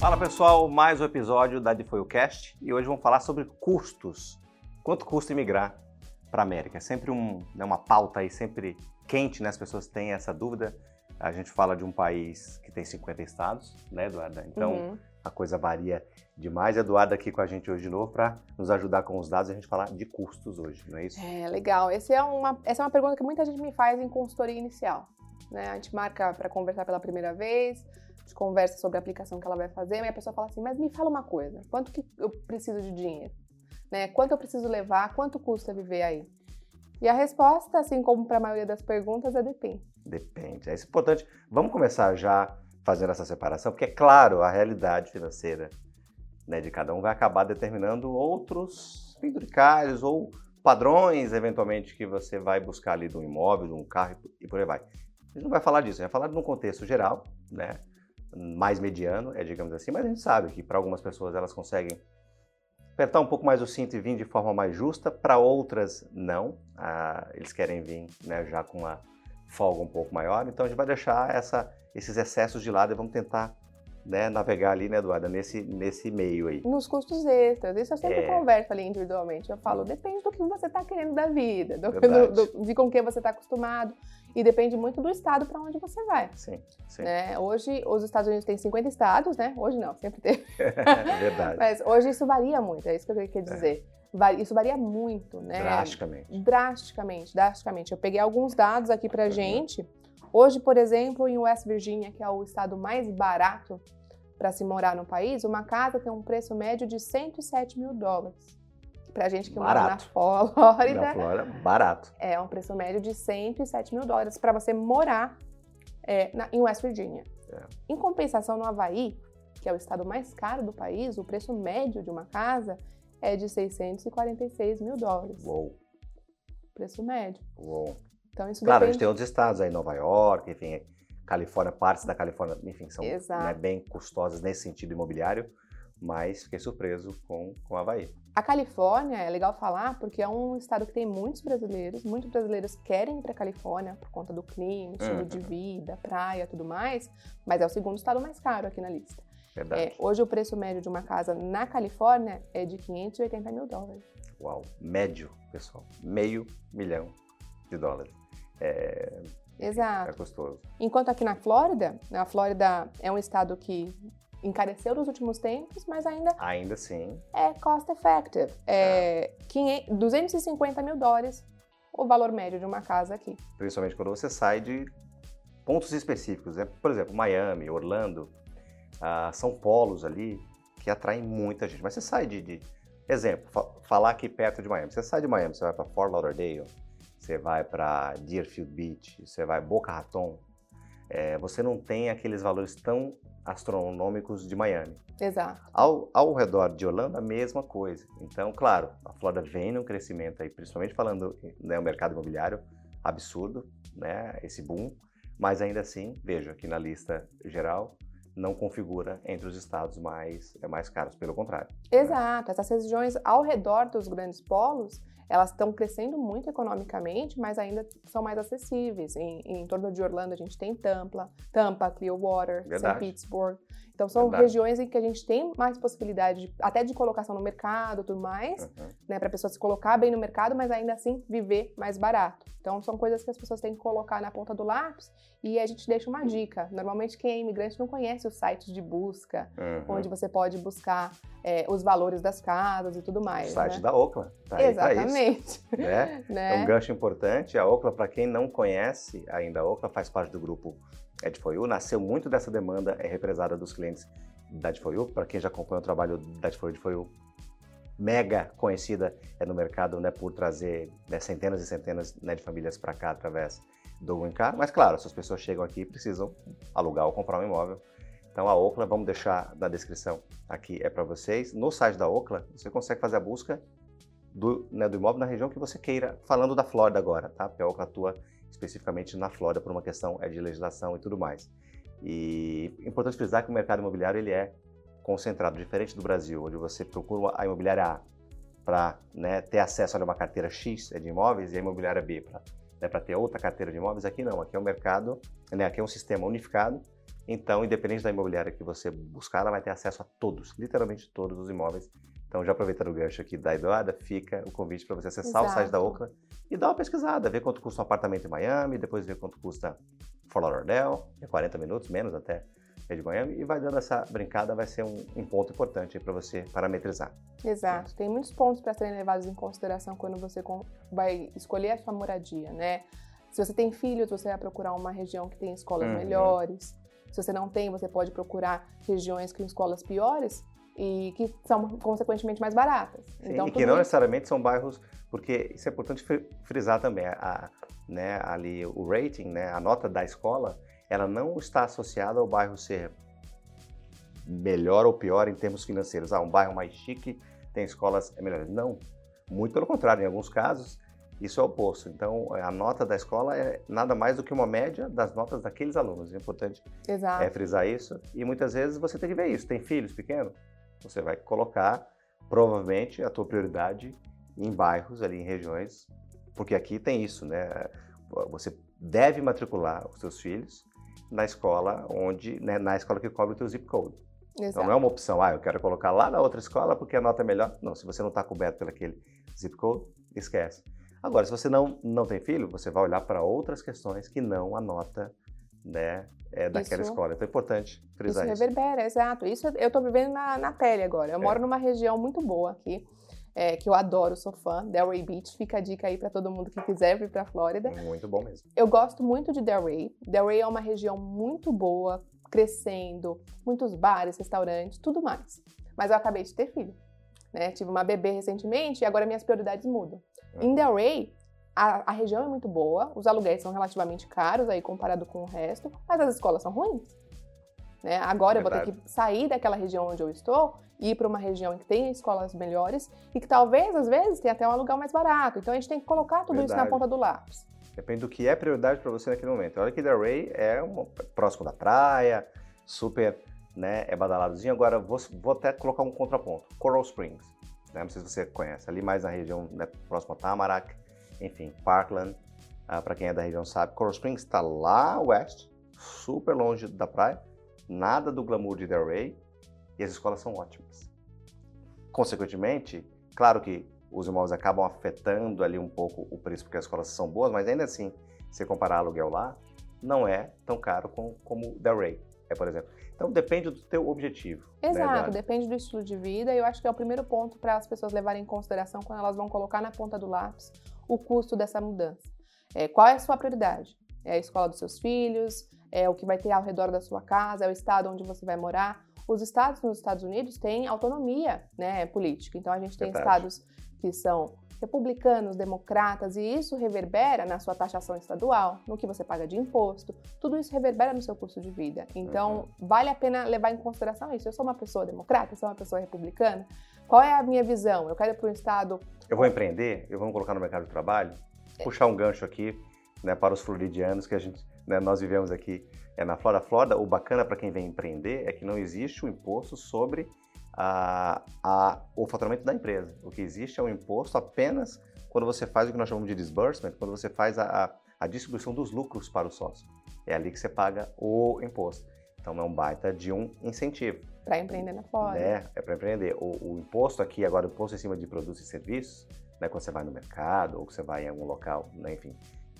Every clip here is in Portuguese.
Fala pessoal, mais um episódio da Foi o Cast e hoje vamos falar sobre custos. Quanto custa imigrar para a América? É sempre um, né, uma pauta aí sempre quente, né? As pessoas têm essa dúvida. A gente fala de um país que tem 50 estados, né, Eduarda? Então uhum. a coisa varia demais. Eduardo aqui com a gente hoje de novo para nos ajudar com os dados e a gente falar de custos hoje, não é isso? É, legal. Esse é uma, essa é uma pergunta que muita gente me faz em consultoria inicial. Né? A gente marca para conversar pela primeira vez, conversa sobre a aplicação que ela vai fazer, e a pessoa fala assim, mas me fala uma coisa, quanto que eu preciso de dinheiro? Né? Quanto eu preciso levar? Quanto custa viver aí? E a resposta, assim como para a maioria das perguntas, é depende. Depende. É isso importante. Vamos começar já fazendo essa separação, porque é claro, a realidade financeira né, de cada um vai acabar determinando outros penduricários ou padrões, eventualmente, que você vai buscar ali de um imóvel, de um carro e por aí vai. A gente não vai falar disso, a gente vai falar num contexto geral, né? Mais mediano, é digamos assim, mas a gente sabe que para algumas pessoas elas conseguem apertar um pouco mais o cinto e vir de forma mais justa, para outras não, ah, eles querem vir né, já com uma folga um pouco maior, então a gente vai deixar essa, esses excessos de lado e vamos tentar né, navegar ali, né, Eduarda, nesse, nesse meio aí. Nos custos extras. Isso eu sempre é. converso ali individualmente. Eu falo, depende do que você está querendo da vida, do, do, do, de com que você está acostumado. E depende muito do estado para onde você vai. Sim, sim. Né? Hoje, os Estados Unidos têm 50 estados, né? Hoje não, sempre teve. é verdade. Mas hoje isso varia muito, é isso que eu queria dizer. É. Isso varia muito, né? Drasticamente. Drasticamente, drasticamente. Eu peguei alguns dados aqui pra uhum. gente. Hoje, por exemplo, em West Virginia, que é o estado mais barato para se morar no país, uma casa tem um preço médio de 107 mil dólares. Pra gente que barato. mora na Flórida. Na Flórida, barato. É um preço médio de 107 mil dólares para você morar é, na, em West Virginia. É. Em compensação, no Havaí, que é o estado mais caro do país, o preço médio de uma casa é de 646 mil dólares. Uou. Preço médio. Uou. Então, isso claro, depende... a gente tem outros estados aí, Nova York, enfim, Califórnia, partes da Califórnia, enfim, são né, bem custosas nesse sentido imobiliário, mas fiquei surpreso com, com Havaí. A Califórnia é legal falar porque é um estado que tem muitos brasileiros, muitos brasileiros querem ir para a Califórnia por conta do clima, estilo uhum. de vida, praia, tudo mais, mas é o segundo estado mais caro aqui na lista. Verdade. É, hoje o preço médio de uma casa na Califórnia é de 580 mil dólares. Uau, médio, pessoal, meio milhão de dólares. É, Exato. É gostoso. Enquanto aqui na Flórida, a Flórida é um estado que encareceu nos últimos tempos, mas ainda. Ainda sim. É cost effective. É, 500, 250 mil dólares o valor médio de uma casa aqui. Principalmente quando você sai de pontos específicos. Né? Por exemplo, Miami, Orlando, ah, são polos ali que atraem muita gente. Mas você sai de. de exemplo, fa falar aqui perto de Miami. Você sai de Miami, você vai para Fort Lauderdale, você vai para Deerfield Beach, você vai Boca Raton. É, você não tem aqueles valores tão astronômicos de Miami. Exato. Ao, ao redor de Orlando, a mesma coisa. Então, claro, a Flórida vem num crescimento aí, principalmente falando né, o mercado imobiliário, absurdo, né, esse boom, mas ainda assim, veja, aqui na lista geral, não configura entre os estados mais, é mais caros, pelo contrário. Né? Exato, né? essas regiões ao redor dos grandes polos, elas estão crescendo muito economicamente, mas ainda são mais acessíveis. Em, em torno de Orlando a gente tem Tampa, Tampa, Clearwater, St. Petersburg. Então são Verdade. regiões em que a gente tem mais possibilidade de, até de colocação no mercado, tudo mais, uhum. né, para a pessoa se colocar bem no mercado, mas ainda assim viver mais barato. Então são coisas que as pessoas têm que colocar na ponta do lápis e a gente deixa uma dica. Normalmente quem é imigrante não conhece os sites de busca, uhum. onde você pode buscar é, os valores das casas e tudo mais. O site né? da Ocla. Tá Exatamente. Né? né? É um gancho importante. A Ocla, para quem não conhece ainda, a Ocla faz parte do grupo Ed4U, nasceu muito dessa demanda é represada dos clientes da Ed4U. Para quem já acompanha o trabalho da Ed4U, mega conhecida é no mercado né, por trazer né, centenas e centenas né, de famílias para cá através do Green Car. Mas claro, se as pessoas chegam aqui precisam alugar ou comprar um imóvel. Então a Ocla, vamos deixar na descrição aqui, é para vocês. No site da Ocla, você consegue fazer a busca do, né, do imóvel na região que você queira, falando da Flórida agora, tá? Porque a Ocla atua especificamente na Flórida por uma questão é de legislação e tudo mais. E é importante frisar que o mercado imobiliário ele é concentrado, diferente do Brasil, onde você procura a imobiliária A para né, ter acesso a uma carteira X de imóveis e a imobiliária B para né, ter outra carteira de imóveis. Aqui não, aqui é um mercado, né, aqui é um sistema unificado Então, independente da imobiliária que você buscar, ela vai ter acesso a todos, literalmente todos os imóveis. Então, já aproveitando o gancho aqui da Eduarda, fica o convite para você acessar Exato. o site da Ocla e dar uma pesquisada, ver quanto custa um apartamento em Miami, depois ver quanto custa Fort Lauderdale, é 40 minutos, menos até de Miami, e vai dando essa brincada, vai ser um, um ponto importante para você parametrizar. Exato, tem muitos pontos para serem levados em consideração quando você vai escolher a sua moradia, né? Se você tem filhos, você vai procurar uma região que tem escolas uhum. melhores. Se você não tem, você pode procurar regiões com escolas piores e que são, consequentemente, mais baratas. Sim, então, e que não isso... necessariamente são bairros, porque isso é importante frisar também, a, né, ali o rating, né, a nota da escola, ela não está associada ao bairro ser melhor ou pior em termos financeiros. Ah, um bairro mais chique tem escolas melhores. Não, muito pelo contrário, em alguns casos isso é o oposto. Então, a nota da escola é nada mais do que uma média das notas daqueles alunos. É importante Exato. É, frisar isso. E muitas vezes você tem que ver isso. Tem filhos pequenos? Você vai colocar, provavelmente, a tua prioridade em bairros, ali em regiões, porque aqui tem isso, né? Você deve matricular os seus filhos na escola onde, né, na escola que cobre o teu zip code. Exato. Então não é uma opção, ah, eu quero colocar lá na outra escola porque a nota é melhor. Não, se você não está coberto pelo aquele zip code, esquece. Agora, se você não, não tem filho, você vai olhar para outras questões que não a nota né, é, daquela isso, escola. Então é importante frisar isso. Isso reverbera, exato. Isso eu estou vivendo na, na pele agora. Eu é. moro numa região muito boa aqui. É, que eu adoro, sou fã, Delray Beach. Fica a dica aí para todo mundo que quiser vir para a Flórida. Muito bom mesmo. Eu gosto muito de Delray. Delray é uma região muito boa, crescendo, muitos bares, restaurantes, tudo mais. Mas eu acabei de ter filho. Né? Tive uma bebê recentemente e agora minhas prioridades mudam. Uhum. Em Delray, a, a, região é muito boa, os aluguéis são relativamente caros aí comparado com o resto, mas as escolas são ruins. Né? Agora eu vou ter que sair daquela região onde eu estou e ir para uma região que tem escolas melhores e que talvez, às vezes, tenha até um aluguel mais barato. Então a gente tem que colocar tudo Verdade. isso na ponta do lápis. Depende do que é prioridade para você naquele momento. Olha que Delray é uma, próximo da praia, super né, é badaladozinho. Agora, vou, vou até colocar um contraponto. Coral Springs. Né? Não sei se você conhece. Ali mais na região né, próxima a Tamarack, enfim, Parkland. Ah, para quem é da região sabe, Coral Springs está lá oeste, super longe da praia. Nada do glamour de Delray. E as escolas são ótimas. Consequentemente, claro que os imóveis acabam afetando ali um pouco o preço porque as escolas são boas, mas ainda assim, se comparar aluguel lá, não é tão caro como, como Delray, é, por exemplo. Então depende do teu objetivo. Né, Exato, né, depende do estilo de vida e eu acho que é o primeiro ponto para as pessoas levarem em consideração quando elas vão colocar na ponta do lápis o custo dessa mudança. É, qual é a sua prioridade? É a escola dos seus filhos? É o que vai ter ao redor da sua casa? É o estado onde você vai morar? Os estados nos Estados Unidos têm autonomia né, política. Então a gente tem Verdade. estados que são republicanos, democratas, e isso reverbera na sua taxação estadual, no que você paga de imposto, tudo isso reverbera no seu custo de vida. Então, uhum. vale a pena levar em consideração isso. Eu sou uma pessoa democrata, eu sou uma pessoa republicana. Qual é a minha visão? Eu quero ir para um estado. Eu vou empreender, eu vou colocar no mercado de trabalho, é. puxar um gancho aqui né, para os floridianos que a gente, né, nós vivemos aqui é, na Florida. Florida, o bacana para quem vem empreender é que não existe o imposto sobre a, a, o faturamento da empresa. O que existe é um imposto apenas quando você faz o que nós chamamos de disbursement, quando você faz a, a distribuição dos lucros para o sócio. É ali que você paga o imposto. Então é um baita de um incentivo. Para empreender na fora. É, é para empreender. O, o, imposto aqui, agora o imposto em cima de produtos e serviços, né, quando você vai no mercado ou que você vai em algum local, né, enfim,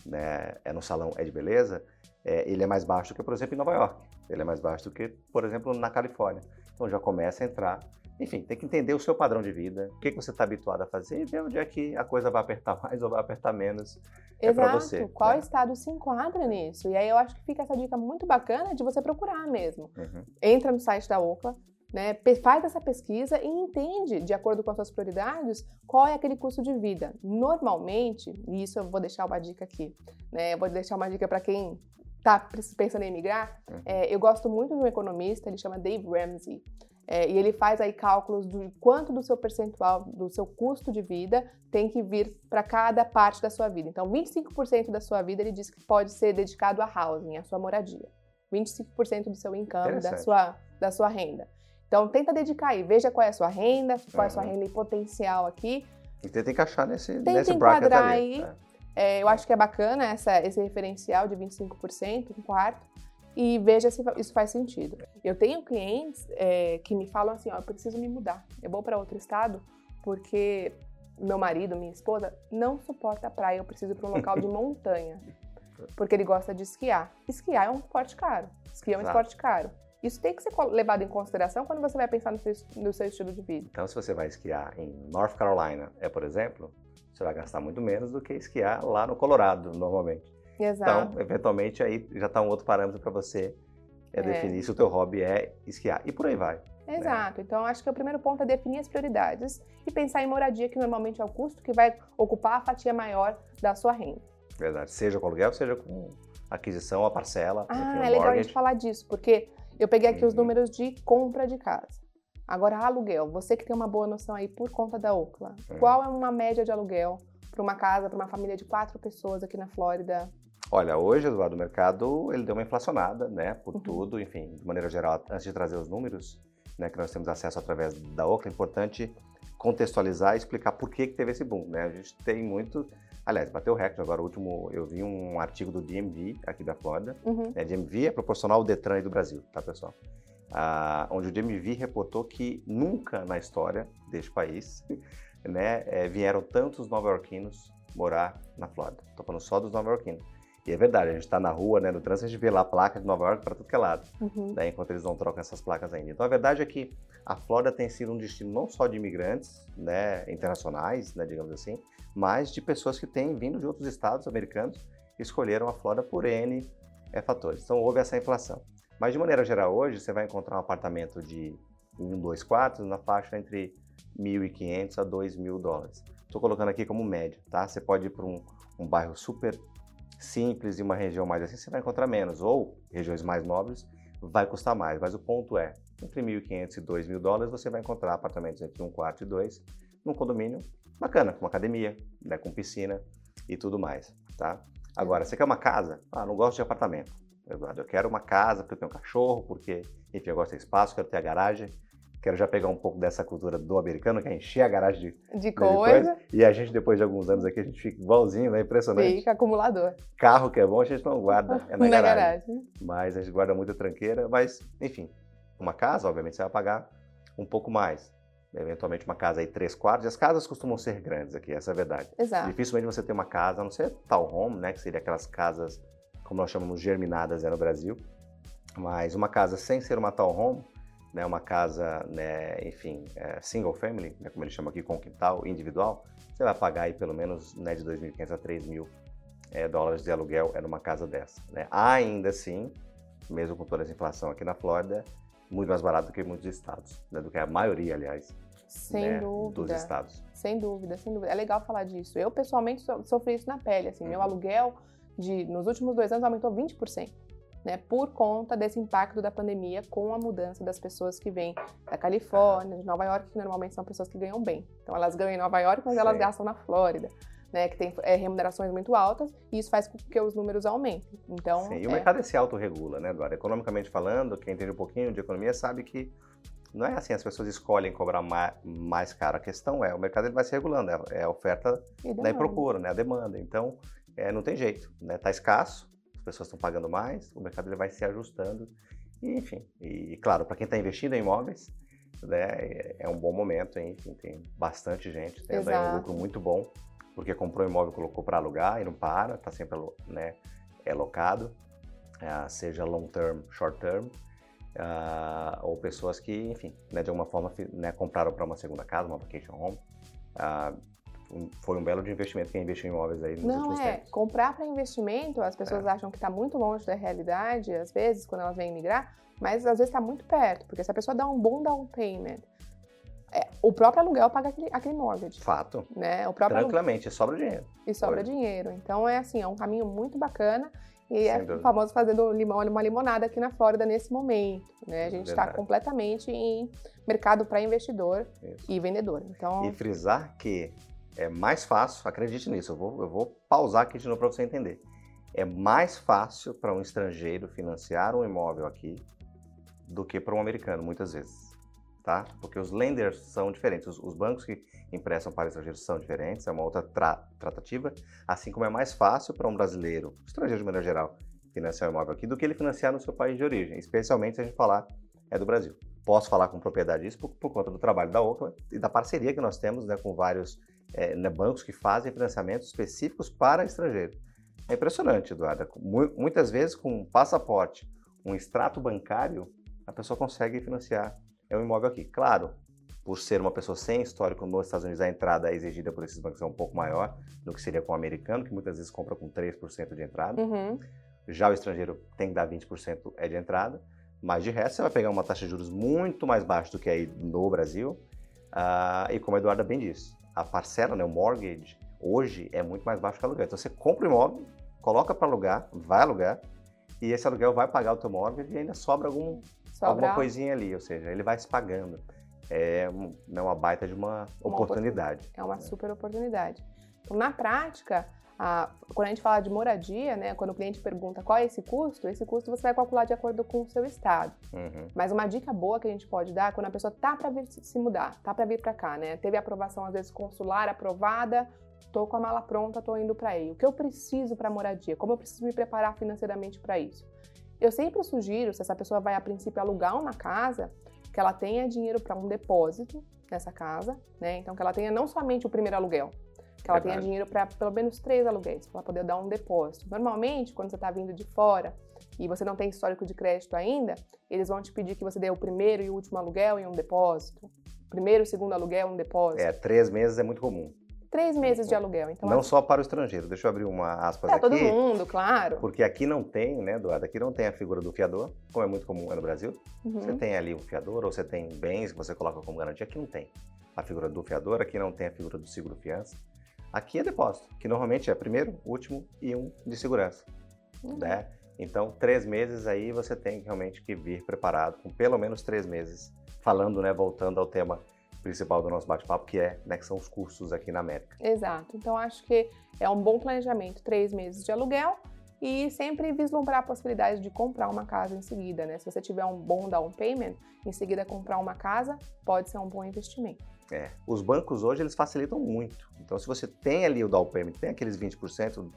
né, é no salão, é de beleza, é, ele é mais baixo do que, por exemplo, em Nova York. Ele é mais baixo do que, por exemplo, na Califórnia. Então já começa a entrar. Enfim, tem que entender o seu padrão de vida, o que, que você está habituado a fazer e ver onde é que a coisa vai apertar mais ou vai apertar menos é para você. Qual né? estado se enquadra nisso? E aí eu acho que fica essa dica muito bacana de você procurar mesmo. Uhum. Entra no site da OCLA, né, faz essa pesquisa e entende, de acordo com as suas prioridades, qual é aquele custo de vida. Normalmente, e isso eu vou deixar uma dica aqui, né, eu vou deixar uma dica para quem está pensando em migrar, uhum. é, eu gosto muito de um economista, ele chama Dave Ramsey. É, e ele faz aí cálculos do quanto do seu percentual, do seu custo de vida tem que vir para cada parte da sua vida. Então, 25% da sua vida ele diz que pode ser dedicado a housing, a sua moradia. 25% do seu income, da sua, da sua renda. Então, tenta dedicar aí, veja qual é a sua renda, qual uhum. é a sua renda em potencial aqui. E tenta encaixar nesse, tenta nesse enquadrar ali, aí. Né? É, eu acho que é bacana essa, esse referencial de 25%, um quarto. e veja se isso faz sentido. Eu tenho clientes é, que me falam assim, ó, eu preciso me mudar, eu vou para outro estado porque meu marido, minha esposa, não suporta a praia, eu preciso ir para um local de montanha, porque ele gosta de esquiar. Esquiar é um esporte caro, esquiar é um esporte caro. Isso tem que ser levado em consideração quando você vai pensar no seu, no seu estilo de vida. Então, se você vai esquiar em North Carolina, é por exemplo, você vai gastar muito menos do que esquiar lá no Colorado, normalmente. Exato. Então, eventualmente, aí já está um outro parâmetro para você é, é. definir se o teu hobby é esquiar. E por aí vai. Né? Exato. Né? Então, acho que o primeiro ponto é definir as prioridades e pensar em moradia, que normalmente é o custo que vai ocupar a fatia maior da sua renda. Verdade. Seja com aluguel, seja com aquisição, a parcela. Ah, é legal a gente falar disso, porque eu peguei aqui uhum. os números de compra de casa. Agora, aluguel. Você que tem uma boa noção aí por conta da Ocla. Uhum. Qual é uma média de aluguel para uma casa, para uma família de quatro pessoas aqui na Flórida? Olha, hoje, Eduardo, o mercado ele deu uma inflacionada, né? Por uhum. tudo, enfim, de maneira geral, antes de trazer os números, né, que nós temos acesso através da Ocla, é importante contextualizar e explicar por que, que teve esse boom, né? A gente tem muito, aliás, bateu o recorde agora, o último, eu vi um artigo do DMV aqui da Flórida, uhum. né, DMV é proporcional ao Detran do Brasil, tá, pessoal? Ah, onde o DMV reportou que nunca na história deste país, né, é, vieram tantos nova-iorquinos morar na Flórida. Estou falando só dos nova-iorquinos. E é verdade, a gente está na rua, né, no trânsito, a gente vê lá a placa de Nova York para tudo que é lado. Uhum. Daí, enquanto eles não trocam essas placas ainda. Então, a verdade é que a Flórida tem sido um destino não só de imigrantes, né, internacionais, né, digamos assim, mas de pessoas que têm vindo de outros estados americanos e escolheram a Flórida por N é, fatores. Então, houve essa inflação. Mas, de maneira geral, hoje, você vai encontrar um apartamento de um, dois quartos na faixa entre 1.500 a 2.000 dólares. Estou colocando aqui como média, tá? Você pode ir para um, um bairro super simples e uma região mais assim, você vai encontrar menos. Ou regiões mais nobres, vai custar mais. Mas o ponto é, entre 1.500 e 2.000 dólares, você vai encontrar apartamentos entre um quarto e dois, num condomínio bacana, com academia, né, com piscina e tudo mais, tá? Agora, você quer uma casa? Ah, não gosto de apartamento, Eduardo. Eu quero uma casa porque eu tenho um cachorro, porque, enfim, eu gosto de espaço, quero ter a garagem. Quero já pegar um pouco dessa cultura do americano, que é encher a garagem de, de, coisa. de coisa. E a gente, depois de alguns anos aqui, a gente fica igualzinho, né? Impressionante. Fica acumulador. Carro que é bom, a gente não guarda, é na, na garagem. garagem. Mas a gente guarda muita tranqueira. Mas, enfim, uma casa, obviamente, você vai pagar um pouco mais. Eventualmente uma casa aí, três quartos. E as casas costumam ser grandes aqui, essa é a verdade. Exato. Dificilmente você tem uma casa, a não ser home, né? Que seria aquelas casas, como nós chamamos, germinadas né, no Brasil. Mas uma casa sem ser uma home né, uma casa, né, enfim, é, single family, né, como eles chamam aqui, com quintal individual, você vai pagar aí pelo menos né, de 2.500 a 3.000 é, dólares de aluguel é numa casa dessa. Né? Ainda assim, mesmo com toda essa inflação aqui na Flórida, muito mais barato do que muitos estados, né, do que a maioria, aliás, sem né, dúvida. dos estados. Sem dúvida, sem dúvida. É legal falar disso. Eu, pessoalmente, sofri isso na pele. Assim, uhum. Meu aluguel de, nos últimos dois anos aumentou 20% né, por conta desse impacto da pandemia com a mudança das pessoas que vêm da Califórnia, de Nova York, que normalmente são pessoas que ganham bem. Então elas ganham em Nova York, mas elas gastam na Flórida. Né, que tem é, remunerações muito altas, e isso faz com que os números aumentem. Então, Sim, e o é... mercado se autorregula, né, Eduardo? Economicamente falando, quem entende um pouquinho de economia sabe que não é assim, as pessoas escolhem cobrar mais, mais caro. A questão é, o mercado ele vai se regulando, é, é a oferta e, né, procura, né, a demanda. Então, é, não tem jeito, né? Tá escasso, as pessoas estão pagando mais, o mercado ele vai se ajustando. E, enfim, e claro, para quem está investindo em imóveis, né, é um bom momento, enfim, tem bastante gente aí um lucro muito bom, porque comprou imóvel, colocou para alugar e não para, está sempre né, é locado, uh, seja long term, short term, uh, ou pessoas que, enfim, né, de alguma forma né, compraram para uma segunda casa, uma vacation home, uh, foi um belo de investimento quem investiu em imóveis aí nos Não, é. tempos. Comprar para investimento, as pessoas é. acham que está muito longe da realidade, às vezes, quando elas vêm migrar, mas às vezes está muito perto, porque se a pessoa dá um bom down payment, é, o próprio aluguel paga aquele, aquele mortgage. Fato. Né? O próprio Tranquilamente, aluguel. sobra dinheiro. E sobra Hoje. dinheiro. Então é assim, é um caminho muito bacana. E Sem é dúvida. famoso fazendo limão, uma limonada aqui na Flórida nesse momento. Né? A gente está completamente em mercado para investidor Isso. e vendedor. Então... E frisar que é mais fácil, acredite nisso, eu vou, eu vou pausar aqui de novo para você entender. É mais fácil para um estrangeiro financiar um imóvel aqui do que para um americano, muitas vezes. Tá? Porque os lenders são diferentes, os, os bancos que emprestam para estrangeiros são diferentes, é uma outra tra tratativa, assim como é mais fácil para um brasileiro, estrangeiro de maneira geral, financiar um imóvel aqui do que ele financiar no seu país de origem, especialmente se a gente falar é do Brasil. Posso falar com propriedade disso por, por conta do trabalho da Oakland e da parceria que nós temos né, com vários é, né, bancos que fazem financiamentos específicos para estrangeiro. É impressionante, Eduardo. Muitas vezes, com um passaporte, um extrato bancário, a pessoa consegue financiar um imóvel aqui. Claro, por ser uma pessoa sem histórico nos Estados Unidos, a entrada exigida por esses bancos é um pouco maior do que seria com o americano, que muitas vezes compra com 3% de entrada. Uhum. Já o estrangeiro tem que dar 20% é de entrada. Mas de resto, você vai pegar uma taxa de juros muito mais baixa do que aí no Brasil. Uh, e como a Eduarda bem disse, a parcela, né, o mortgage, hoje é muito mais baixo que o aluguel. Então você compra o imóvel, coloca para alugar, vai alugar, e esse aluguel vai pagar o teu mortgage e ainda sobra algum, sobra. alguma coisinha ali, ou seja, ele vai se pagando. É, é uma baita de uma, uma oportunidade. É uma super oportunidade. Então, na prática, a, quando a gente fala de moradia, né, quando o cliente pergunta qual é esse custo, esse custo você vai calcular de acordo com o seu estado. Uhum. Mas uma dica boa que a gente pode dar quando a pessoa tá para vir se mudar, tá para vir para cá, né, teve aprovação às vezes consular aprovada, tô com a mala pronta, tô indo para aí. O que eu preciso para moradia? Como eu preciso me preparar financeiramente para isso? Eu sempre sugiro, se essa pessoa vai a princípio alugar uma casa, que ela tenha dinheiro para um depósito nessa casa, né? Então que ela tenha não somente o primeiro aluguel, que ela Verdade. tenha dinheiro para pelo menos três aluguéis, para poder dar um depósito. Normalmente, quando você está vindo de fora e você não tem histórico de crédito ainda, eles vão te pedir que você dê o primeiro e o último aluguel em um depósito. Primeiro e segundo aluguel em um depósito. É, três meses é muito comum. Três meses de aluguel, então. Não só para o estrangeiro. Deixa eu abrir uma aspas é, aqui. todo mundo, claro. Porque aqui não tem, né, Eduardo? Aqui não tem a figura do fiador, como é muito comum no Brasil. Uhum. Você tem ali um fiador, ou você tem bens que você coloca como garantia. Aqui não tem a figura do fiador, aqui não tem a figura do seguro fiança. Aqui é depósito, que normalmente é primeiro, último e um de segurança. Uhum. Né? Então, três meses aí você tem realmente que vir preparado com pelo menos três meses. Falando, né, voltando ao tema principal do nosso bate-papo, que é né, que são os custos aqui na América. Exato. Então, acho que é um bom planejamento, três meses de aluguel e sempre vislumbrar a possibilidade de comprar uma casa em seguida, né? Se você tiver um bom down payment, em seguida comprar uma casa pode ser um bom investimento. É, os bancos hoje eles facilitam muito. Então, se você tem ali o down payment, tem aqueles 20%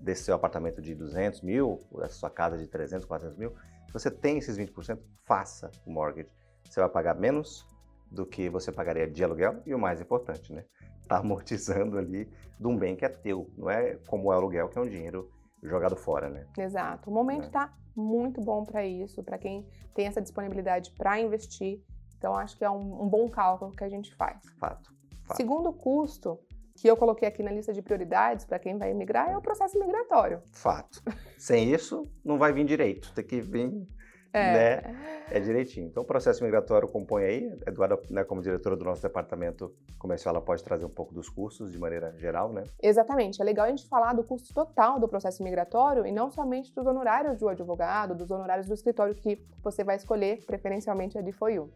desse seu apartamento de 200 mil, ou dessa sua casa de 300, 400 mil, se você tem esses 20%, faça o mortgage. Você vai pagar menos do que você pagaria de aluguel e o mais importante, né? Tá amortizando ali de um bem que é teu, não é como o aluguel que é um dinheiro jogado fora, né? Exato. O momento está é. muito bom para isso, para quem tem essa disponibilidade para investir então, acho que é um, um bom cálculo que a gente faz. Fato, fato. Segundo custo, que eu coloquei aqui na lista de prioridades para quem vai emigrar, é o processo migratório. Fato. Sem isso, não vai vir direito. Tem que vir é. Né? É direitinho. Então, o processo migratório compõe aí, Eduarda, né, como diretora do nosso departamento comercial, ela pode trazer um pouco dos custos de maneira geral, né? Exatamente. É legal a gente falar do custo total do processo migratório e não somente dos honorários do advogado, dos honorários do escritório que você vai escolher, preferencialmente a D4U.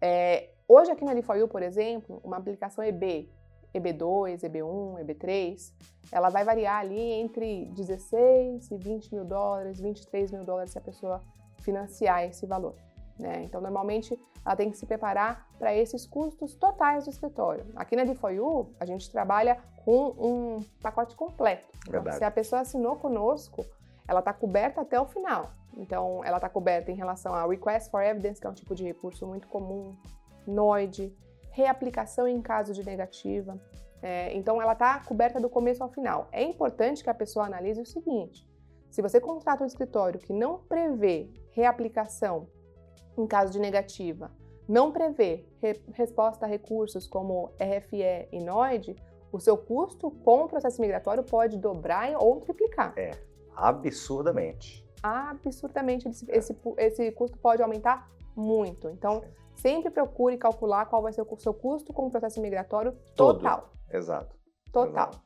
É, hoje aqui na Lifoil, por exemplo, uma aplicação EB, EB2, EB1, EB3, ela vai variar ali entre 16 e 20 mil dólares, 23 mil dólares se a pessoa financiar esse valor. Né? Então, normalmente, ela tem que se preparar para esses custos totais do escritório. Aqui na D4U, a gente trabalha com um pacote completo. Então, se a pessoa assinou conosco, ela está coberta até o final. Então, ela está coberta em relação a Request for Evidence, que é um tipo de recurso muito comum, NOID, reaplicação em caso de negativa. É, então, ela está coberta do começo ao final. É importante que a pessoa analise o seguinte: se você contrata um escritório que não prevê reaplicação em caso de negativa, não prevê re resposta a recursos como RFE e NOID, o seu custo com o processo migratório pode dobrar ou triplicar. É, absurdamente absurdamente. Esse, esse, esse custo pode aumentar muito. Então, sempre procure calcular qual vai ser o seu custo com o processo migratório total. Todo. Exato. Total. Exato.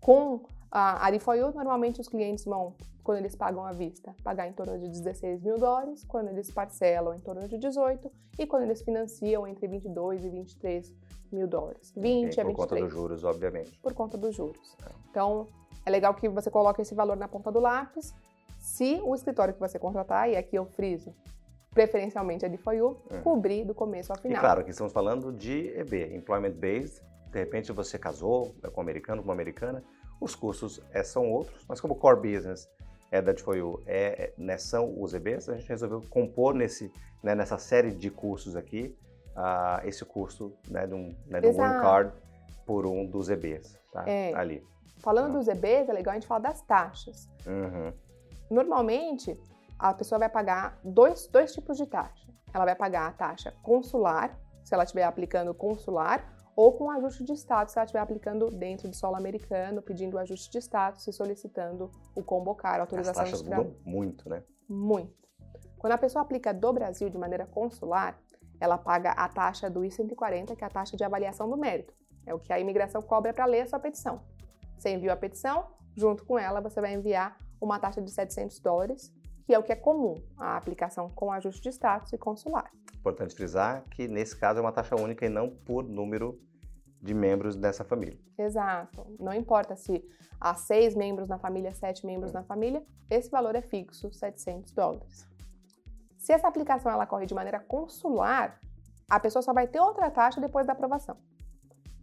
Com a Arifoyu, normalmente os clientes vão, quando eles pagam à vista, pagar em torno de 16 mil dólares, quando eles parcelam em torno de 18 e quando eles financiam entre 22 e 23 mil dólares. 20 e a 23. Por conta dos juros, obviamente. Por conta dos juros. É. Então, é legal que você coloque esse valor na ponta do lápis se o escritório que você contratar, e aqui eu friso, preferencialmente é de FOIU, uhum. cobrir do começo ao final. E claro, aqui estamos falando de EB, Employment Based. De repente você casou é com um americano, com uma americana, os custos é, são outros, mas como core business, é da Difoiu, é, é, né, são os EBs, a gente resolveu compor nesse, né, nessa série de cursos aqui, uh, esse curso né, de um, né, de um Green Card por um dos EBs, tá? É. Ali. Falando dos EBs, é legal a gente falar das taxas. Uhum. Normalmente, a pessoa vai pagar dois, dois tipos de taxa. Ela vai pagar a taxa consular, se ela estiver aplicando consular, ou com ajuste de status, se ela estiver aplicando dentro de solo americano, pedindo o ajuste de status e solicitando o combocar, a autorização As taxas de mudam muito, né? Muito. Quando a pessoa aplica do Brasil de maneira consular, ela paga a taxa do I-140, que é a taxa de avaliação do mérito. É o que a imigração cobra para ler a sua petição. Você enviou a petição, junto com ela você vai enviar uma taxa de 700 dólares, que é o que é comum, a aplicação com ajuste de status e consular. Importante frisar que nesse caso é uma taxa única e não por número de membros dessa família. Exato. Não importa se há seis membros na família, sete membros na família, esse valor é fixo, 700 dólares. Se essa aplicação ela corre de maneira consular, a pessoa só vai ter outra taxa depois da aprovação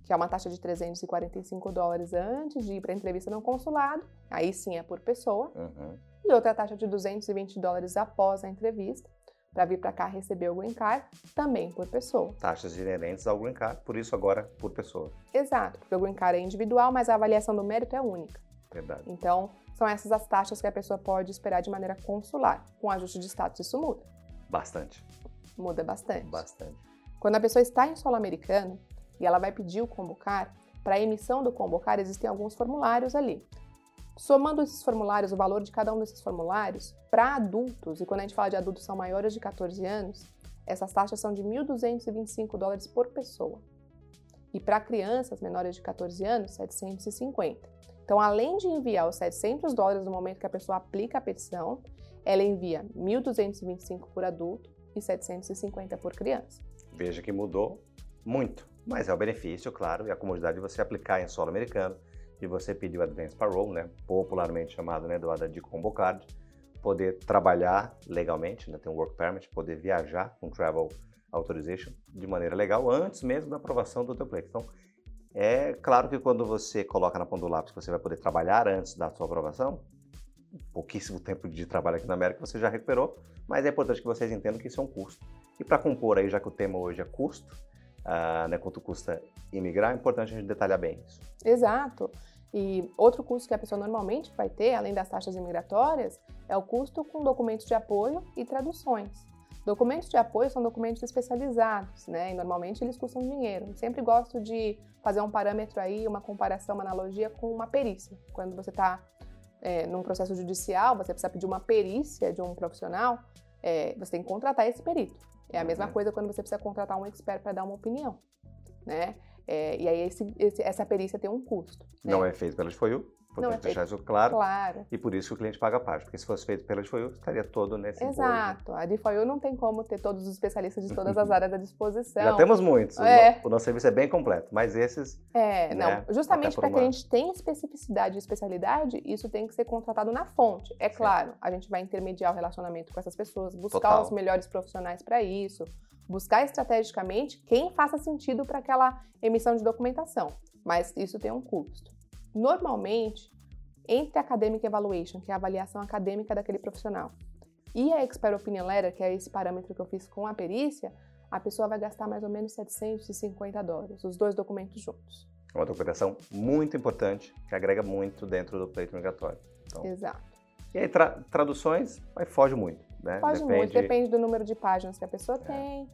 que é uma taxa de 345 dólares antes de ir para a entrevista no consulado, aí sim é por pessoa, uhum. e outra taxa de 220 dólares após a entrevista, para vir para cá receber o Green Card, também por pessoa. Taxas inerentes ao Green Card, por isso agora por pessoa. Exato, porque o Green Card é individual, mas a avaliação do mérito é única. Verdade. Então, são essas as taxas que a pessoa pode esperar de maneira consular. Com ajuste de status, isso muda. Bastante. Muda bastante. Bastante. Quando a pessoa está em solo americano, e ela vai pedir o convocar, para a emissão do convocar existem alguns formulários ali. Somando esses formulários, o valor de cada um desses formulários, para adultos, e quando a gente fala de adultos são maiores de 14 anos, essas taxas são de 1.225 dólares por pessoa. E para crianças menores de 14 anos, 750. Então, além de enviar os 700 dólares no momento que a pessoa aplica a petição, ela envia 1.225 por adulto e 750 por criança. Veja que mudou muito. Mas é o benefício, claro, e a comodidade de você aplicar em solo americano, de você pedir o Advance Parole, né, popularmente chamado né, do de Combo Card, poder trabalhar legalmente, né, ter um Work Permit, poder viajar com Travel Authorization de maneira legal antes mesmo da aprovação do teu pleito. Então, é claro que quando você coloca na ponta do lápis que você vai poder trabalhar antes da sua aprovação, pouquíssimo tempo de trabalho aqui na América você já recuperou, mas é importante que vocês entendam que isso é um custo. E para compor aí, já que o tema hoje é custo, uh, né, quanto custa imigrar, é importante a gente detalhar bem isso. Exato. E outro custo que a pessoa normalmente vai ter, além das taxas imigratórias, é o custo com documentos de apoio e traduções. Documentos de apoio são documentos especializados, né? E normalmente eles custam dinheiro. Sempre gosto de fazer um parâmetro aí, uma comparação, uma analogia com uma perícia. Quando você está é, num processo judicial, você precisa pedir uma perícia de um profissional, é, você tem que contratar esse perito. É a mesma uhum. coisa quando você precisa contratar um expert para dar uma opinião, né? É, e aí esse, esse, essa perícia tem um custo. Né? Não é feito pela FOIU, Importante é deixar isso claro. Claro. E por isso que o cliente paga a parte, porque se fosse feito pela DFOIU, estaria todo nesse Exato. A DFOIU não tem como ter todos os especialistas de todas as áreas à disposição. Já temos muitos. É. O, nosso serviço é bem completo, mas esses... É, né, não. Justamente para que a gente tenha especificidade e especialidade, isso tem que ser contratado na fonte. É claro, Sim. a gente vai intermediar o relacionamento com essas pessoas, buscar Total. os melhores profissionais para isso, buscar estrategicamente quem faça sentido para aquela emissão de documentação. Mas isso tem um custo. Normalmente, entre a Academic Evaluation, que é a avaliação acadêmica daquele profissional, e a Expert Opinion Letter, que é esse parâmetro que eu fiz com a perícia, a pessoa vai gastar mais ou menos 750 dólares, os dois documentos juntos. É uma documentação muito importante, que agrega muito dentro do pleito migratório. Então, Exato. E aí, tra traduções, vai foge muito, né? Foge depende... muito, depende do número de páginas que a pessoa é. tem,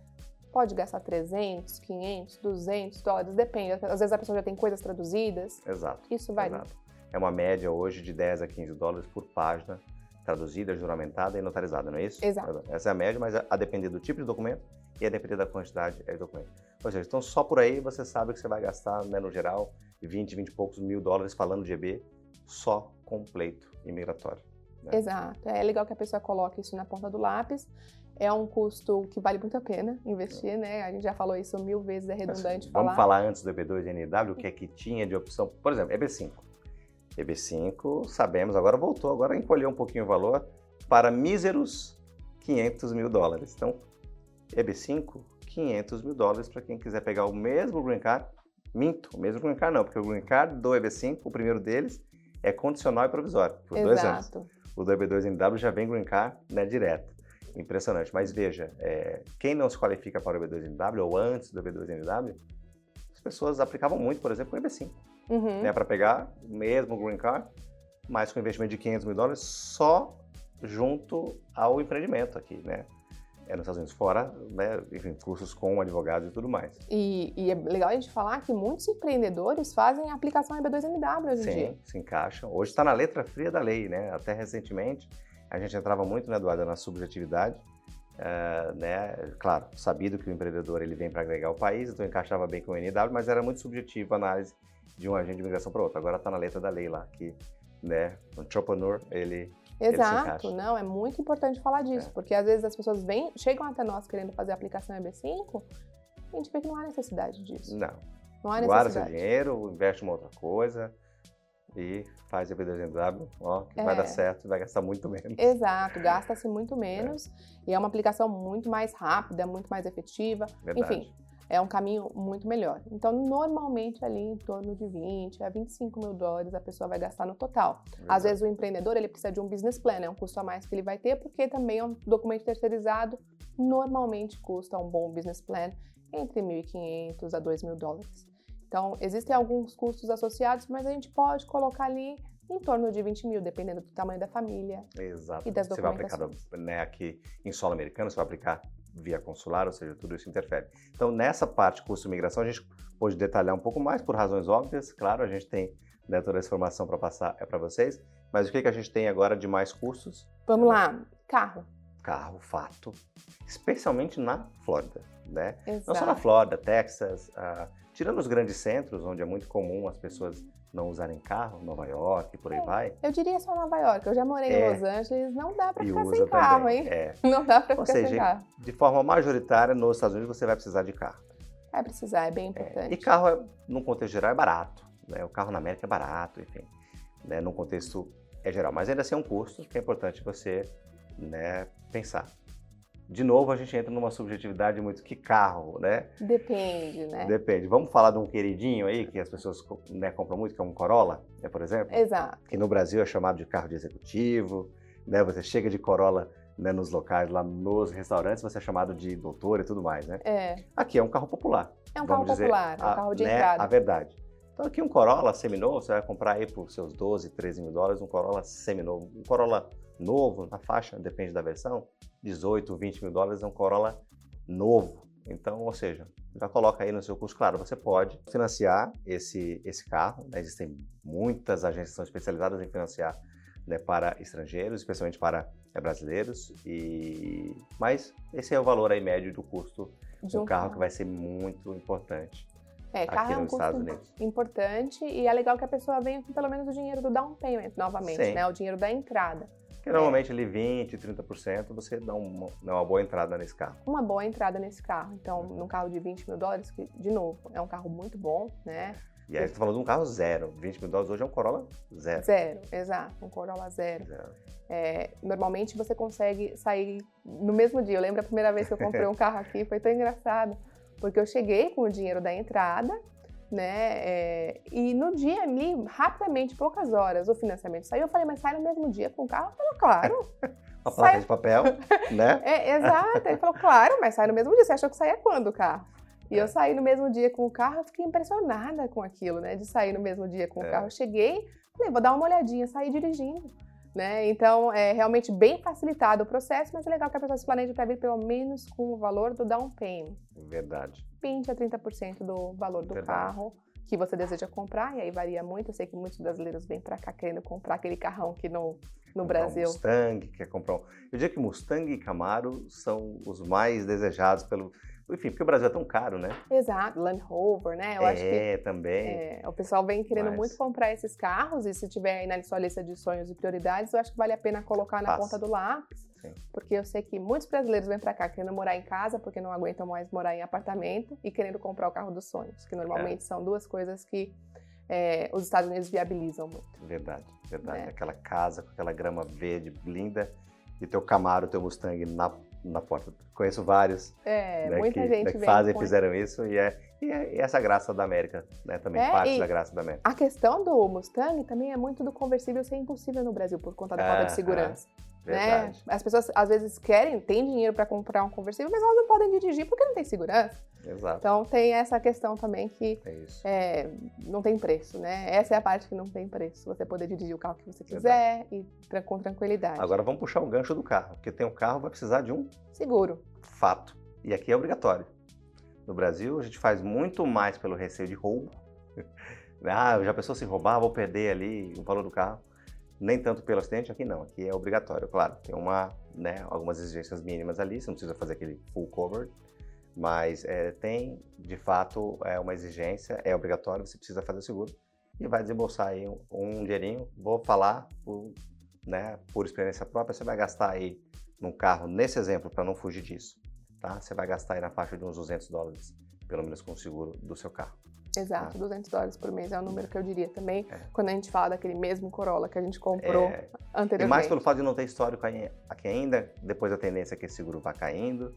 pode gastar 300, 500, 200 dólares, depende. Às vezes a pessoa já tem coisas traduzidas. Exato. Isso vale. Exato. É uma média hoje de 10 a 15 dólares por página traduzida, juramentada e notarizada, não é isso? Exato. Essa é a média, mas a depender do tipo de documento e a depender da quantidade de documento. Ou seja, então só por aí você sabe que você vai gastar, né, no geral, 20, 20 e poucos mil dólares falando de EB só completo imigratório. Né? Exato. É legal que a pessoa coloque isso na ponta do lápis é um custo que vale muito a pena investir, né? A gente já falou isso mil vezes, é redundante assim, falar. Vamos falar antes do EB2 e NW, o que é que tinha de opção. Por exemplo, EB5. EB5, sabemos, agora voltou, agora encolheu um pouquinho o valor para míseros 500 mil dólares. Então, EB5, 500 mil dólares para quem quiser pegar o mesmo Green Card. Minto, o mesmo Green Card não, porque o Green Card do EB5, o primeiro deles, é condicional e provisório, por Exato. dois anos. o do EB2NW já vem Green Car né, direto. Impressionante. Mas veja, é, quem não se qualifica para o EB2NW ou antes do EB2NW, as pessoas aplicavam muito, por exemplo, o EB5. Uhum. Né, para pegar mesmo o Green Car, mas com investimento de 500 mil dólares só junto ao empreendimento aqui, né? É nos Estados Unidos, fora, né, enfim, cursos com advogados e tudo mais. E, e, é legal a gente falar que muitos empreendedores fazem a aplicação EB2NW hoje em Sim, dia. se encaixam. Hoje está na letra fria da lei, né? Até recentemente, a gente entrava muito, né, Eduardo, na subjetividade, uh, né? Claro, sabido que o empreendedor ele vem para agregar o país, então encaixava bem com o NW, mas era muito subjetivo a análise de um agente de imigração para outro. Agora está na letra da lei lá, que né, o entrepreneur, ele Exato, não, é muito importante falar disso, é. porque às vezes as pessoas vêm, chegam até nós querendo fazer a aplicação EB5, e a gente vê que não há necessidade disso. Não. Não há necessidade. Guarda seu dinheiro, investe em uma outra coisa e faz EB2NW, ó, que é. vai dar certo, vai gastar muito menos. Exato, gasta-se muito menos é. e é uma aplicação muito mais rápida, muito mais efetiva. Verdade. Enfim, é um caminho muito melhor. Então, normalmente ali em torno de 20 a 25 mil dólares a pessoa vai gastar no total. Às vezes o empreendedor ele precisa de um business plan, é um custo a mais que ele vai ter, porque também é um documento terceirizado, normalmente custa um bom business plan entre 1.500 a 2.000 dólares. Então, existem alguns custos associados, mas a gente pode colocar ali em torno de 20 mil, dependendo do tamanho da família Exato. e das você vai documentações. Você vai aplicar né, aqui em solo americano, você vai aplicar via consular, ou seja, tudo isso interfere. Então, nessa parte custo migração, a gente pode detalhar um pouco mais, por razões óbvias, claro, a gente tem né, toda essa informação para passar é para vocês, mas o que, que a gente tem agora de mais custos? Vamos lá, carro. Carro, fato, especialmente na Flórida, né? Exato. Não só na Flórida, Texas, uh, tirando os grandes centros, onde é muito comum as pessoas não usarem carro, Nova York, por aí é, vai. Eu diria só Nova York. Eu já morei é, em Los Angeles, não dá para ficar sem carro, também, hein? É. Não dá para ficar seja, sem carro. de forma majoritária, nos Estados Unidos você vai precisar de carro. Vai precisar, é bem É, importante. e carro, é, num contexto geral, é barato. Né? O carro na América é barato, enfim. Né? Num contexto é geral. Mas ainda assim é um custo que é importante você né, pensar. De novo, a gente entra numa subjetividade muito que carro, né? Depende, né? Depende. Vamos falar de um queridinho aí, que as pessoas né, compram muito, que é um Corolla, né, por exemplo? Exato. Que no Brasil é chamado de carro de executivo, né? Você chega de Corolla né, nos locais, lá nos restaurantes, você é chamado de doutor e tudo mais, né? É. Aqui é um carro popular. É um carro dizer popular, é um carro de né, entrada. A verdade. Então aqui um Corolla seminovo, você vai comprar aí por seus 12, 13 mil dólares, um Corolla seminovo. Um Corolla novo, na faixa, depende da versão, 18, 20 mil dólares é um Corolla novo. Então, ou seja, já coloca aí no seu custo. Claro, você pode financiar esse, esse carro. né? Existem muitas agências que são especializadas em financiar né, para estrangeiros, especialmente para é, brasileiros. E mas esse é o valor aí médio do custo De do um carro que vai ser muito importante É, carro aqui é um nos custo importante e é legal que a pessoa venha com pelo menos o dinheiro do down payment novamente, Sim. né? O dinheiro da entrada. Porque normalmente ali 20, 30% você dá uma, dá uma boa entrada nesse carro. Uma boa entrada nesse carro. Então, Uhum. num carro de 20 mil dólares, que, de novo, é um carro muito bom, né? E aí você tá falando de um carro zero. 20 mil dólares hoje é um Corolla zero. Zero, exato, um Corolla zero. Zero. É, normalmente você consegue sair no mesmo dia. Eu lembro a primeira vez que eu comprei um carro aqui, foi tão engraçado. Porque eu cheguei com o dinheiro da entrada, né? é, e no dia ali, rapidamente, poucas horas, o financiamento saiu. Eu falei, mas sai no mesmo dia com o carro? Ele falou, claro. Uma Sai- placa de papel, né? É, exato. Ele falou, claro, mas sai no mesmo dia. Você achou que saía quando o carro? E É. eu saí no mesmo dia com o carro, eu fiquei impressionada com aquilo, né? De sair no mesmo dia com o É. carro. Eu cheguei, falei, vou dar uma olhadinha, saí dirigindo. Né? Então, é realmente bem facilitado o processo, mas é legal que a pessoa se planeje para vir pelo menos com o valor do down payment. Verdade. 20 a 30% do valor do Verdade. carro que você deseja comprar, e aí varia muito. Eu sei que muitos brasileiros vêm para cá querendo comprar aquele carrão que no, no Brasil. Um Mustang, quer comprar um... Eu diria que Mustang e Camaro são os mais desejados pelo... Enfim, porque o Brasil é tão caro, né? Exato, Land Rover, né? Eu acho que é, também. É, o pessoal vem querendo Mas- muito comprar esses carros e se tiver aí na sua lista de sonhos e prioridades, eu acho que vale a pena colocar na Fácil. ponta do lápis, Sim. porque eu sei que muitos brasileiros vêm para cá querendo morar em casa porque não aguentam mais morar em apartamento e querendo comprar o carro dos sonhos, que É. normalmente são duas coisas que é, os Estados Unidos viabilizam muito. Verdade, verdade. É. Aquela casa com aquela grama verde linda e teu Camaro, teu Mustang na na porta. Conheço vários É, né, muita que, gente né, que fazem, com- fizeram isso e é, e é- e essa graça da América, né? Também É, parte da graça da América. A questão do Mustang também é muito do conversível ser impossível no Brasil por conta da falta de segurança. Né? As pessoas às vezes querem, têm dinheiro para comprar um conversível, mas elas não podem dirigir porque não tem segurança. Exato. Então tem essa questão também que É é, não tem preço, né? Essa é a parte que não tem preço. Você poder dirigir o carro que você quiser e com tranquilidade. Agora vamos puxar o gancho do carro, porque tem um carro vai precisar de um Seguro. fato. E aqui é obrigatório. No Brasil, a gente faz muito mais pelo receio de roubo. ah, já pensou se roubar, vou perder ali o valor do carro. Nem tanto pelo acidente, aqui não. Aqui é obrigatório, claro. Tem uma, né, algumas exigências mínimas ali, você não precisa fazer aquele full cover. Mas é, tem, de fato, é uma exigência, é obrigatório, você precisa fazer seguro. E vai desembolsar aí um, um dinheirinho. Vou falar por, né, por experiência própria, você vai gastar aí num carro, nesse exemplo, para não fugir disso, tá? Você vai gastar aí na faixa de uns 200 dólares, pelo menos com o seguro do seu carro. Exato, 200 dólares por mês é o número que eu diria também, É. quando a gente fala daquele mesmo Corolla que a gente comprou É, anteriormente. e mais pelo fato de não ter histórico aqui ainda, depois a tendência é que esse seguro vá caindo.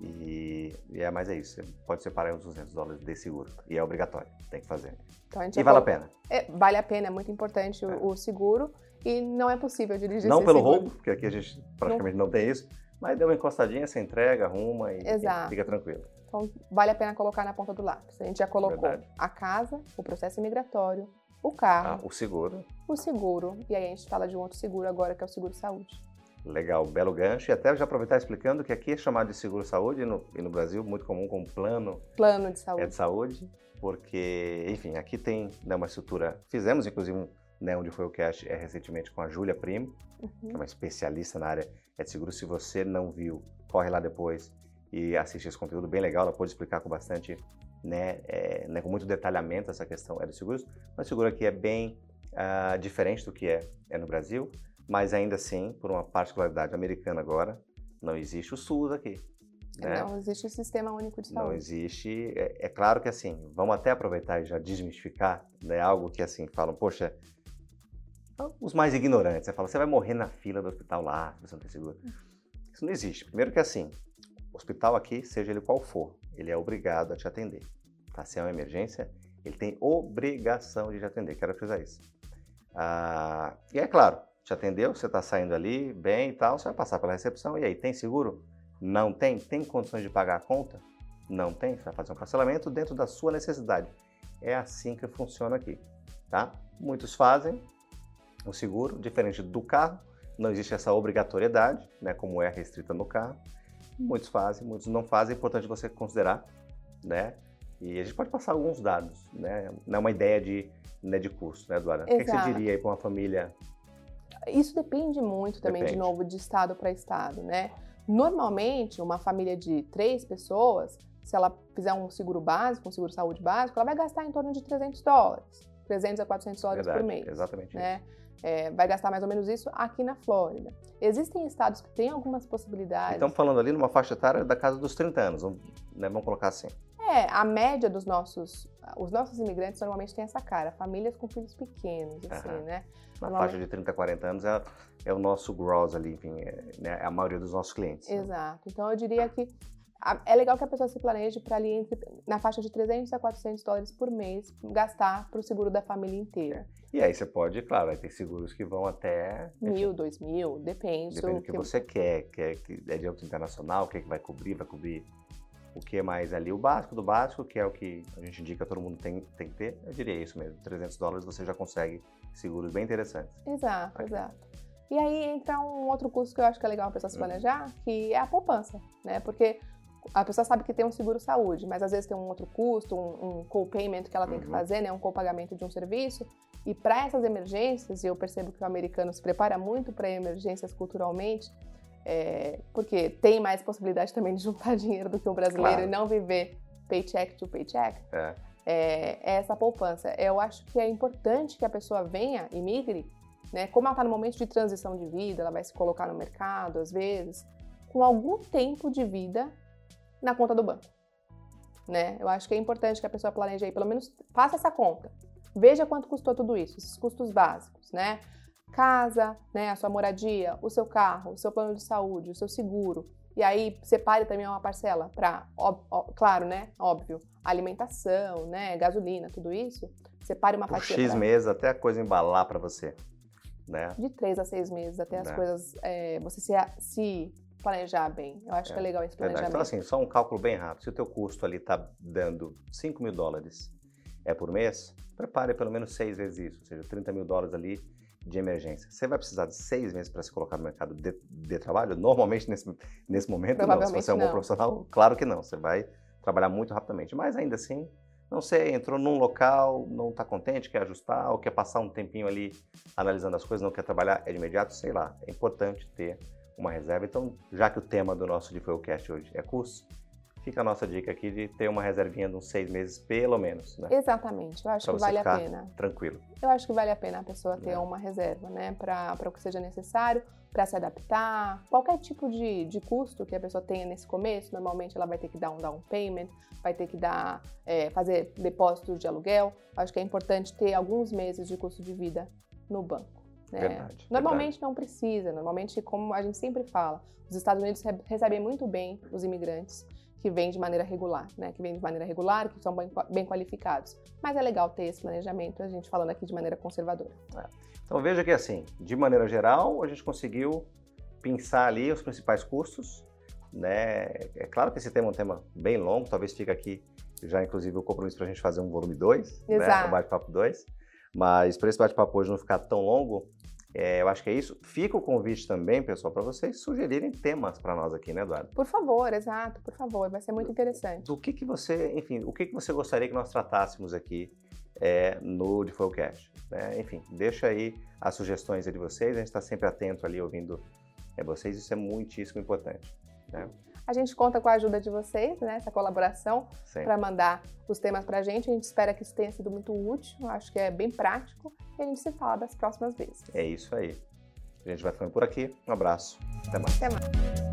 E, e é mais é isso, você pode separar uns 200 dólares de seguro. E é obrigatório, tem que fazer. Então, E vale a pena. É, vale a pena, é muito importante o, É. o seguro e não é possível dirigir Não pelo seguro. roubo, porque aqui a gente praticamente não, tem isso, mas deu uma encostadinha, você entrega, arruma e, e fica tranquilo. Então, vale a pena colocar na ponta do lápis. A gente já colocou Verdade. a casa, o processo imigratório, o Ah, carro, o seguro, o seguro, e aí a gente fala de um outro seguro agora, que é o seguro-saúde. legal, belo gancho. E até já aproveitar explicando que aqui é chamado de seguro-saúde e no, e no Brasil, muito comum como plano Plano de é saúde. de saúde, porque, enfim, aqui tem né, uma estrutura. Fizemos, inclusive, um, né, onde foi o cast é, recentemente com a Júlia Primo, que é Uhum. uma especialista na área é de seguro. Se você não viu, corre lá depois e assiste esse conteúdo bem legal. Ela pode explicar com bastante, né, é, né, com muito detalhamento essa questão é dos seguros. Mas o seguro aqui é bem ah, diferente do que é, é no Brasil, mas ainda assim, por uma particularidade americana agora, não existe o SUS aqui. Né? Não existe sistema único de Não saúde. existe. É, é claro que assim, vamos até aproveitar e já desmistificar, né? Algo que assim falam, poxa, os mais ignorantes, você fala, você vai morrer na fila do hospital lá, você não tem seguro. Isso não existe. Primeiro que assim, o hospital aqui, seja ele qual for, ele é obrigado a te atender. Tá? Se é uma emergência, ele tem obrigação de te atender. Quero frisar isso. Ah, e é claro, te atendeu, você está saindo ali bem e tal, você vai passar pela recepção. E aí, tem seguro? Não tem? Tem condições de pagar a conta? Não tem? Você vai fazer um parcelamento dentro da sua necessidade. É assim que funciona aqui, tá? Muitos fazem o seguro, diferente do carro, não existe essa obrigatoriedade, né, como é restrita no carro. Muitos fazem, muitos não fazem, é importante você considerar, né? E a gente pode passar alguns dados, né? Não é uma ideia de, né, de custo, né, Eduardo? O que, que você Exato. diria aí para uma família? Isso depende muito também, de Depende. novo, de estado para estado, né? Normalmente, uma família de três pessoas, se ela fizer um seguro básico, um seguro saúde básico, ela vai gastar em torno de 300 dólares. 300 a 400 dólares por mês. exatamente né? É, vai gastar mais ou menos isso aqui na Flórida. Existem estados que têm algumas possibilidades. Estamos falando ali numa faixa etária da casa dos 30 anos, vamos, né, vamos colocar assim. É, a média dos nossos, os nossos imigrantes normalmente tem essa cara, famílias com filhos pequenos, assim, Aham. né? Na faixa de 30 a 40 anos é, é o nosso gross ali, enfim, é, né, a maioria dos nossos clientes. né? Exato. Então eu diria que é legal que a pessoa se planeje para ali entre, na faixa de 300 a 400 dólares por mês gastar para o seguro da família inteira. E aí você pode, claro, aí tem seguros que vão até Mil, dois mil, depende. Depende do do que você quer, quer que é de âmbito internacional, o que, é que vai cobrir, vai cobrir o que é mais ali, o básico do básico, que é o que a gente indica todo mundo tem, tem que ter, eu diria isso mesmo, 300 dólares você já consegue seguros bem interessantes. Exato, Aqui. exato. E aí entra um outro custo que eu acho que é legal a pessoa se Uhum. planejar, que é a poupança, né? Porque a pessoa sabe que tem um seguro saúde, mas às vezes tem um outro custo, um, um co-payment que ela tem que Uhum. fazer, né? Um co-pagamento de um serviço. E para essas emergências, e eu percebo que o americano se prepara muito para emergências culturalmente, é, porque tem mais possibilidade também de juntar dinheiro do que o brasileiro Claro. e não viver paycheck to paycheck É, é, é essa poupança. Eu acho que é importante que a pessoa venha e migre, né? Como ela está no momento de transição de vida, ela vai se colocar no mercado, às vezes, com algum tempo de vida na conta do banco. Né? Eu acho que é importante que a pessoa planeje aí, pelo menos faça essa conta. Veja quanto custou tudo isso, esses custos básicos, né? Casa, né, a sua moradia, o seu carro, o seu plano de saúde, o seu seguro. E aí separe também uma parcela para, claro, né? Óbvio, alimentação, né? Gasolina, tudo isso. Separe uma fatia. X pra... meses até a coisa embalar para você. Né? De três a seis meses, até as Né. coisas. é, você se, se planejar bem. Eu acho que é legal esse Verdade. planejamento. Então, assim, só um cálculo bem rápido. Se o teu custo ali está dando 5 mil dólares é por mês, prepare pelo menos seis vezes isso, ou seja, 30 mil dólares ali de emergência. Você vai precisar de seis meses para se colocar no mercado de, de trabalho? Normalmente, nesse, nesse momento, não. Se você é um bom profissional, claro que não. Você vai trabalhar muito rapidamente. Mas ainda assim, não sei, entrou num local, não está contente, quer ajustar, ou quer passar um tempinho ali analisando as coisas, não quer trabalhar é de imediato, sei lá. É importante ter uma reserva. Então, já que o tema do nosso DeFoilcast hoje é curso, fica a nossa dica aqui de ter uma reservinha de uns seis meses, pelo menos, né? Exatamente, eu acho Pra que vale a pena. Tranquilo. Eu acho que vale a pena a pessoa ter É. uma reserva, né? Para o que seja necessário, para se adaptar. Qualquer tipo de, de custo que a pessoa tenha nesse começo, normalmente ela vai ter que dar um down payment, vai ter que dar, é, fazer depósitos de aluguel. Acho que é importante ter alguns meses de custo de vida no banco. né? Verdade, Normalmente não precisa, normalmente, como a gente sempre fala, os Estados Unidos re- recebem muito bem os imigrantes que vêm de maneira regular, né? Que vêm de maneira regular, que são bem, bem qualificados. Mas é legal ter esse planejamento, a gente falando aqui de maneira conservadora. Então veja que assim, de maneira geral, a gente conseguiu pensar ali os principais custos, né? É claro que esse tema é um tema bem longo, talvez fique aqui já inclusive o compromisso para a gente fazer um volume 2, né? Um bate-papo 2. Mas para esse bate-papo hoje não ficar tão longo, é, eu acho que é isso. Fica o convite também, pessoal, para vocês sugerirem temas para nós aqui, né, Eduardo? Por favor, exato, por favor, vai ser muito interessante. Do que, que você, enfim, o que, que você gostaria que nós tratássemos aqui é, no Defolcast? Né? Enfim, deixa aí as sugestões de vocês, a gente está sempre atento ali ouvindo é, vocês, isso é muitíssimo importante. Né? A gente conta com a ajuda de vocês, né? Essa colaboração para mandar os temas para a gente. A gente espera que isso tenha sido muito útil, acho que é bem prático e a gente se fala das próximas vezes. É isso aí. A gente vai ficando por aqui. Um abraço. Até mais. Até mais.